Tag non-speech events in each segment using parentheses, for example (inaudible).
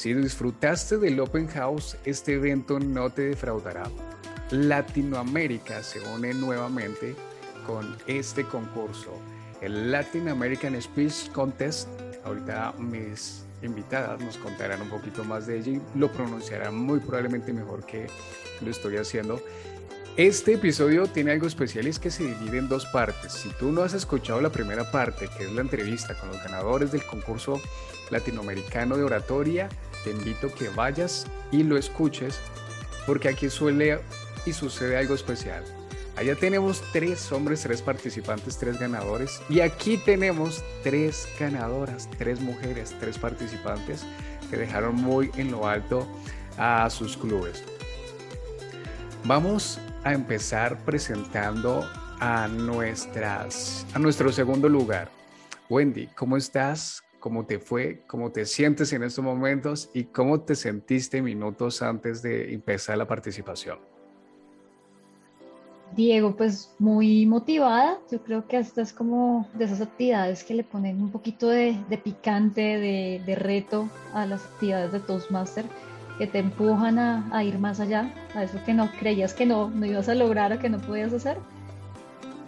Si disfrutaste del Open House, este evento no te defraudará. Latinoamérica se une nuevamente con este concurso, el Latin American Speech Contest. Ahorita mis invitadas nos contarán un poquito más de ella y lo pronunciarán muy probablemente mejor que lo estoy haciendo. Este episodio tiene algo especial y es que se divide en dos partes. Si tú no has escuchado la primera parte, que es la entrevista con los ganadores del concurso latinoamericano de oratoria, te invito que vayas y lo escuches porque aquí suele y sucede algo especial. Allá tenemos tres hombres, tres participantes, tres ganadores. Y aquí tenemos tres ganadoras, tres mujeres, tres participantes que dejaron muy en lo alto a sus clubes. Vamos a empezar presentando a, nuestras, a nuestro segundo lugar. Wendy, ¿cómo estás? ¿Cómo te fue? ¿Cómo te sientes en estos momentos? ¿Y cómo te sentiste minutos antes de empezar la participación? Diego, pues muy motivada. Yo creo que esta es como de esas actividades que le ponen un poquito de, picante, de, reto a las actividades de Toastmaster, que te empujan a, ir más allá, a eso que no creías que no, no ibas a lograr o que no podías hacer.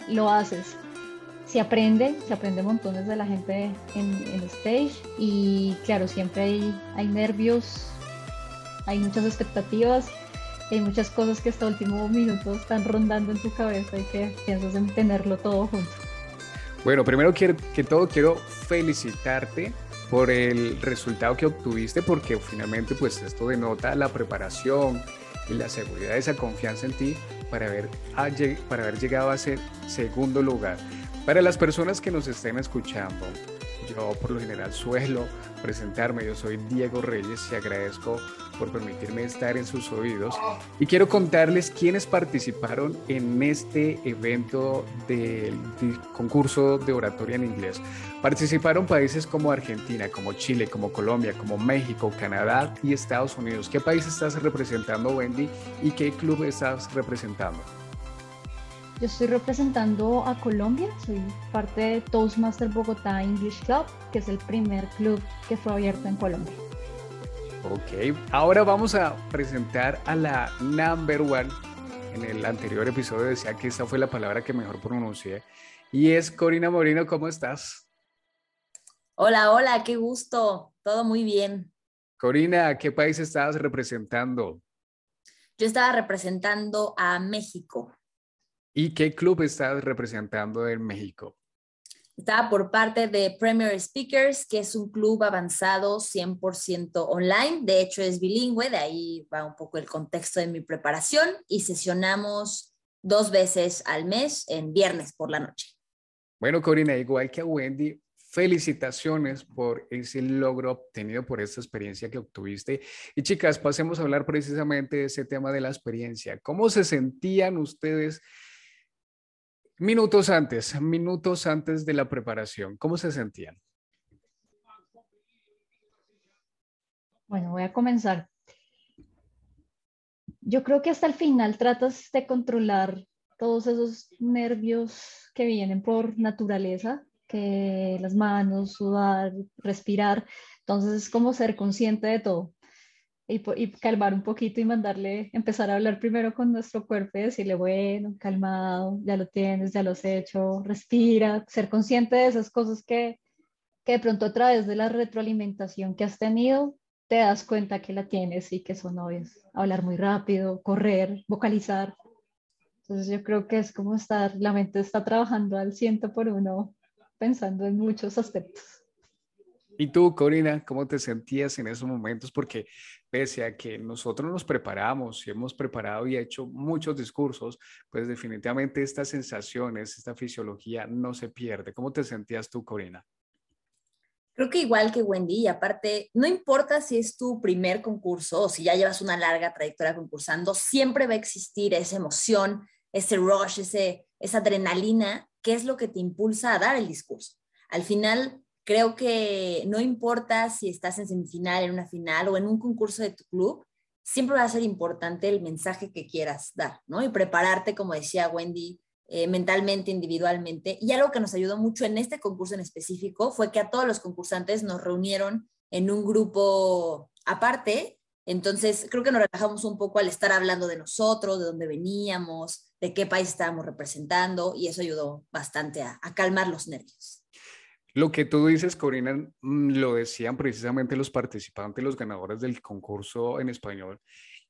Lo haces. Se aprende, se aprende montones de la gente en, el stage y claro, siempre hay, nervios, hay muchas expectativas hay muchas cosas que hasta último minuto están rondando en tu cabeza y que piensas en tenerlo todo junto. Bueno, primero que todo quiero felicitarte por el resultado que obtuviste porque finalmente pues esto denota la preparación y la seguridad, esa confianza en ti para haber, para haber llegado a ser segundo lugar. Para las personas que nos estén escuchando, yo por lo general suelo presentarme, yo soy Diego Reyes y agradezco por permitirme estar en sus oídos. Y quiero contarles quiénes participaron en este evento del, concurso de oratoria en inglés. Participaron países como Argentina, como Chile, como Colombia, como México, Canadá y Estados Unidos. ¿Qué país estás representando, Wendy? ¿Y qué club estás representando? Yo estoy representando a Colombia, soy parte de Toastmaster Bogotá English Club, que es el primer club que fue abierto en Colombia. Ok, ahora vamos a presentar a la number one. En el anterior episodio decía que esta fue la palabra que mejor pronuncié. Y es Corina Morino, ¿cómo estás? Hola, hola, qué gusto. Todo muy bien. Corina, ¿qué país estabas representando? Yo estaba representando a México. ¿Y qué club estás representando en México? Estaba por parte de Premier Speakers, que es un club avanzado 100% online. De hecho, es bilingüe, de ahí va un poco el contexto de mi preparación y sesionamos dos veces al mes en viernes por la noche. Bueno, Corina, igual que a Wendy, felicitaciones por ese logro obtenido por esta experiencia que obtuviste. Y chicas, pasemos a hablar precisamente de ese tema de la experiencia. ¿Cómo se sentían ustedes? Minutos antes, minutos antes de la preparación, ¿cómo se sentían? Bueno, voy a comenzar. Yo creo que hasta el final tratas de controlar todos esos nervios que vienen por naturaleza, que las manos, sudar, respirar. Entonces es como ser consciente de todo y, calmar un poquito y mandarle, empezar a hablar primero con nuestro cuerpo y decirle, bueno, calmado, ya lo tienes, ya lo has hecho, respira, ser consciente de esas cosas que, que de pronto a través de la retroalimentación que has tenido, te das cuenta que la tienes y que son obvias. Hablar muy rápido, correr, vocalizar. Entonces yo creo que es como estar, la mente está trabajando al ciento por uno, pensando en muchos aspectos. ¿Y tú, Corina, cómo te sentías en esos momentos? Porque pese a que nosotros nos preparamos y hemos preparado y hecho muchos discursos, pues definitivamente estas sensaciones, esta fisiología no se pierde. ¿Cómo te sentías tú, Corina? Creo que igual que Wendy, aparte, no importa si es tu primer concurso o si ya llevas una larga trayectoria concursando, siempre va a existir esa emoción, ese rush, ese, esa adrenalina, que es lo que te impulsa a dar el discurso. Al final, Creo que no importa si estás en semifinal, en una final o en un concurso de tu club, siempre va a ser importante el mensaje que quieras dar, ¿no? Y prepararte, como decía Wendy, eh, mentalmente, individualmente. Y algo que nos ayudó mucho en este concurso en específico fue que a todos los concursantes nos reunieron en un grupo aparte. Entonces, creo que nos relajamos un poco al estar hablando de nosotros, de dónde veníamos, de qué país estábamos representando, y eso ayudó bastante a, a calmar los nervios. Lo que tú dices, Corina, mm, lo decían precisamente los participantes, los ganadores del concurso en español,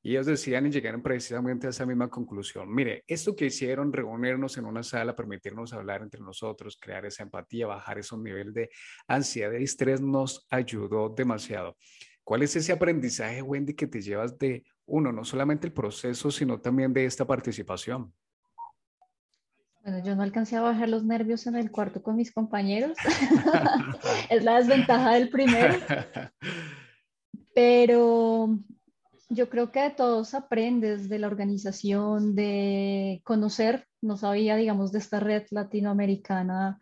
y ellos decían y llegaron precisamente a esa misma conclusión. Mire, esto que hicieron, reunirnos en una sala, permitirnos hablar entre nosotros, crear esa empatía, bajar esos niveles de ansiedad y estrés, nos ayudó demasiado. ¿Cuál es ese aprendizaje, Wendy, que te llevas de uno, no solamente el proceso, sino también de esta participación? Bueno, yo no alcancé a bajar los nervios en el cuarto con mis compañeros. (laughs) (laughs) es la desventaja del primero. Pero yo creo que de todos aprendes de la organización, de conocer. No sabía, digamos, de esta red latinoamericana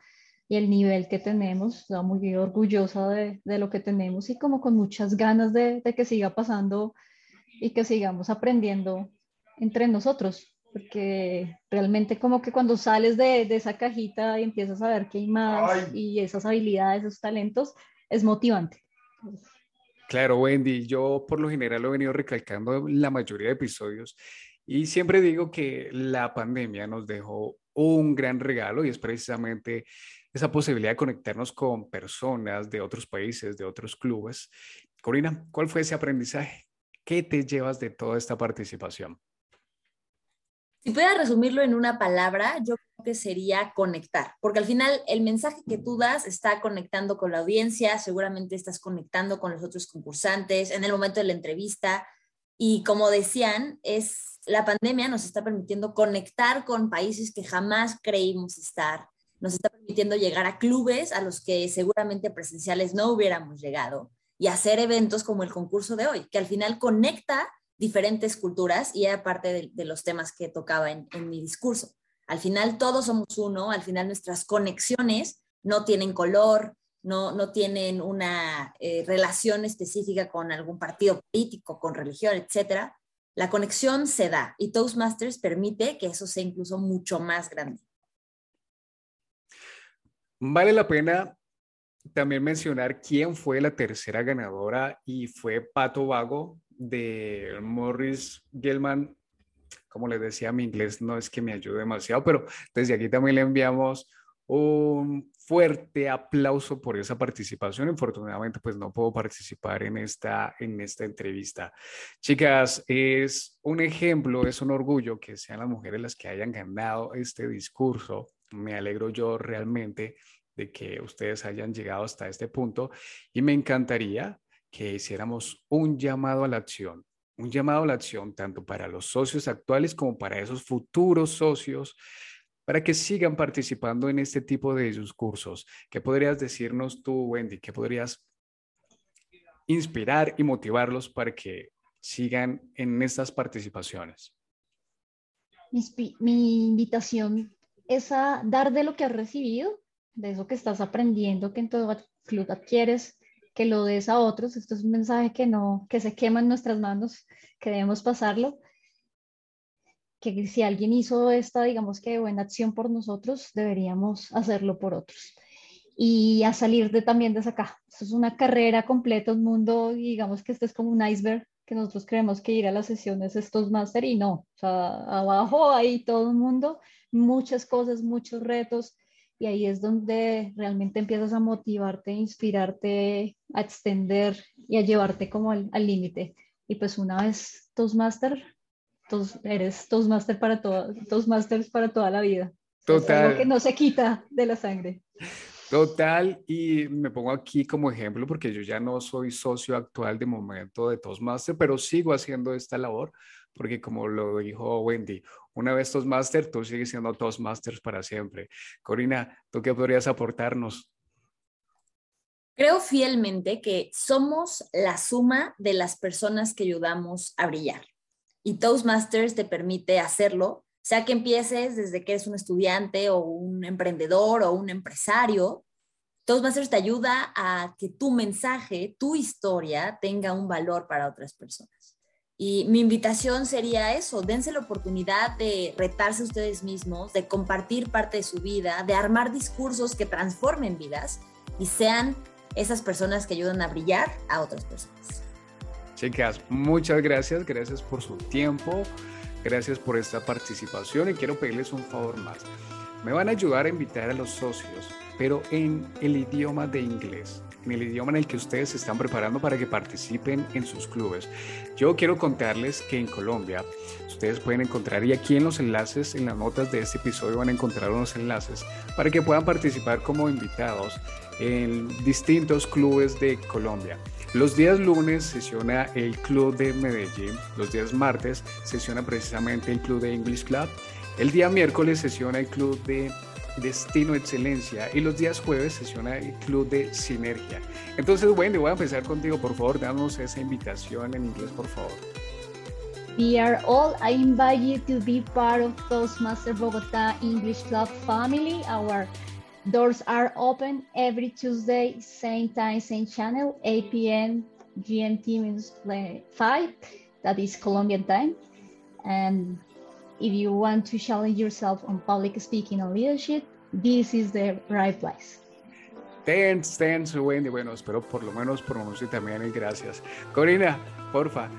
y el nivel que tenemos. Estoy muy orgullosa de, de, lo que tenemos y como con muchas ganas de, de que siga pasando y que sigamos aprendiendo entre nosotros porque realmente como que cuando sales de, de, esa cajita y empiezas a ver que hay más y esas habilidades, esos talentos, es motivante. Claro, Wendy, yo por lo general lo he venido recalcando en la mayoría de episodios y siempre digo que la pandemia nos dejó un gran regalo y es precisamente esa posibilidad de conectarnos con personas de otros países, de otros clubes. Corina, ¿cuál fue ese aprendizaje? ¿Qué te llevas de toda esta participación? Si pudiera resumirlo en una palabra, yo creo que sería conectar, porque al final el mensaje que tú das está conectando con la audiencia, seguramente estás conectando con los otros concursantes en el momento de la entrevista. Y como decían, es la pandemia nos está permitiendo conectar con países que jamás creímos estar, nos está permitiendo llegar a clubes a los que seguramente presenciales no hubiéramos llegado y hacer eventos como el concurso de hoy, que al final conecta diferentes culturas y era parte de, los temas que tocaba en, mi discurso. Al final todos somos uno, al final nuestras conexiones no tienen color, no, no tienen una eh, relación específica con algún partido político, con religión, etc. La conexión se da y Toastmasters permite que eso sea incluso mucho más grande. Vale la pena también mencionar quién fue la tercera ganadora y fue Pato Vago de Morris Gelman, como les decía, mi inglés no es que me ayude demasiado, pero desde aquí también le enviamos un fuerte aplauso por esa participación. Infortunadamente, pues no puedo participar en esta, en esta entrevista. Chicas, es un ejemplo, es un orgullo que sean las mujeres las que hayan ganado este discurso. Me alegro yo realmente de que ustedes hayan llegado hasta este punto y me encantaría que hiciéramos un llamado a la acción, un llamado a la acción tanto para los socios actuales como para esos futuros socios, para que sigan participando en este tipo de discursos. ¿Qué podrías decirnos tú, Wendy? ¿Qué podrías inspirar y motivarlos para que sigan en estas participaciones? Mi, invitación es a dar de lo que has recibido, de eso que estás aprendiendo, que en todo club adquieres, que lo des a otros. Esto es un mensaje que no, que se quema en nuestras manos, que debemos pasarlo. Que si alguien hizo esta, digamos que buena acción por nosotros, deberíamos hacerlo por otros. Y a salir de también de caja. Esto es una carrera completa, un mundo, digamos que este es como un iceberg, que nosotros creemos que ir a las sesiones estos máster y no. O sea, abajo hay todo un mundo, muchas cosas, muchos retos, y ahí es donde realmente empiezas a motivarte, a inspirarte, a extender y a llevarte como al límite. Y pues una vez Toastmaster, tos, eres Toastmaster para, todo, Toastmasters para toda la vida. Total. Es algo que no se quita de la sangre. Total, y me pongo aquí como ejemplo porque yo ya no soy socio actual de momento de Toastmaster, pero sigo haciendo esta labor porque como lo dijo Wendy, una vez Toastmaster, tú sigues siendo Toastmasters para siempre. Corina, ¿tú qué podrías aportarnos? Creo fielmente que somos la suma de las personas que ayudamos a brillar. Y Toastmasters te permite hacerlo, sea que empieces desde que eres un estudiante o un emprendedor o un empresario. Toastmasters te ayuda a que tu mensaje, tu historia tenga un valor para otras personas. Y mi invitación sería eso, dense la oportunidad de retarse ustedes mismos, de compartir parte de su vida, de armar discursos que transformen vidas y sean esas personas que ayudan a brillar a otras personas. Chicas, muchas gracias, gracias por su tiempo, gracias por esta participación y quiero pedirles un favor más. Me van a ayudar a invitar a los socios, pero en el idioma de inglés en el idioma en el que ustedes se están preparando para que participen en sus clubes. Yo quiero contarles que en Colombia ustedes pueden encontrar y aquí en los enlaces, en las notas de este episodio van a encontrar unos enlaces para que puedan participar como invitados en distintos clubes de Colombia. Los días lunes sesiona el Club de Medellín, los días martes sesiona precisamente el Club de English Club, el día miércoles sesiona el Club de Destino Excelencia y los días jueves sesiona el Club de Sinergia. Entonces, Wendy, voy a empezar contigo, por favor, danos esa invitación en inglés, por favor. We are all, I invite you to be part of Toastmaster Bogota English Club family. Our doors are open every Tuesday, same time, same channel, 8 p.m. GMT minus 5, that is Colombian time. And if you want to challenge yourself on public speaking and leadership, this is the right place. Thanks, thanks, Wendy. Bueno, espero por lo menos pronuncie también el gracias. Corina, porfa.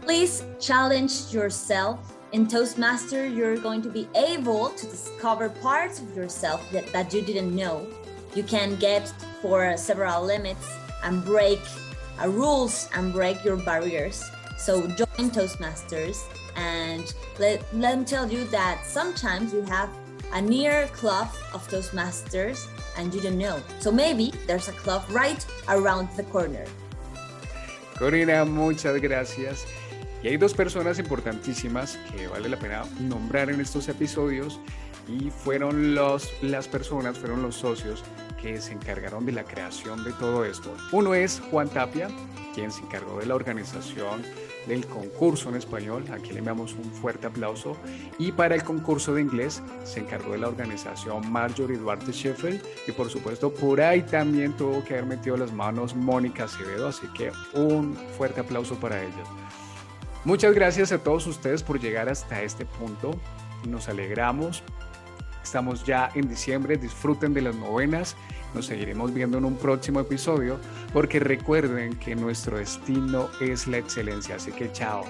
Please challenge yourself. In Toastmaster, you're going to be able to discover parts of yourself that, that you didn't know. You can get for several limits and break uh, rules and break your barriers. So join Toastmasters and let, let me tell you that sometimes you have a near club of Toastmasters and you don't know. So maybe there's a club right around the corner. Corina, muchas gracias. Y hay dos personas importantísimas que vale la pena nombrar en estos episodios y fueron los, las personas, fueron los socios que se encargaron de la creación de todo esto. Uno es Juan Tapia, quien se encargó de la organización del concurso en español. Aquí le enviamos un fuerte aplauso. Y para el concurso de inglés se encargó de la organización Marjorie Duarte Sheffield. Y por supuesto, por ahí también tuvo que haber metido las manos Mónica Acevedo. Así que un fuerte aplauso para ellos. Muchas gracias a todos ustedes por llegar hasta este punto. Nos alegramos. Estamos ya en diciembre. Disfruten de las novenas. Nos seguiremos viendo en un próximo episodio porque recuerden que nuestro destino es la excelencia. Así que chao.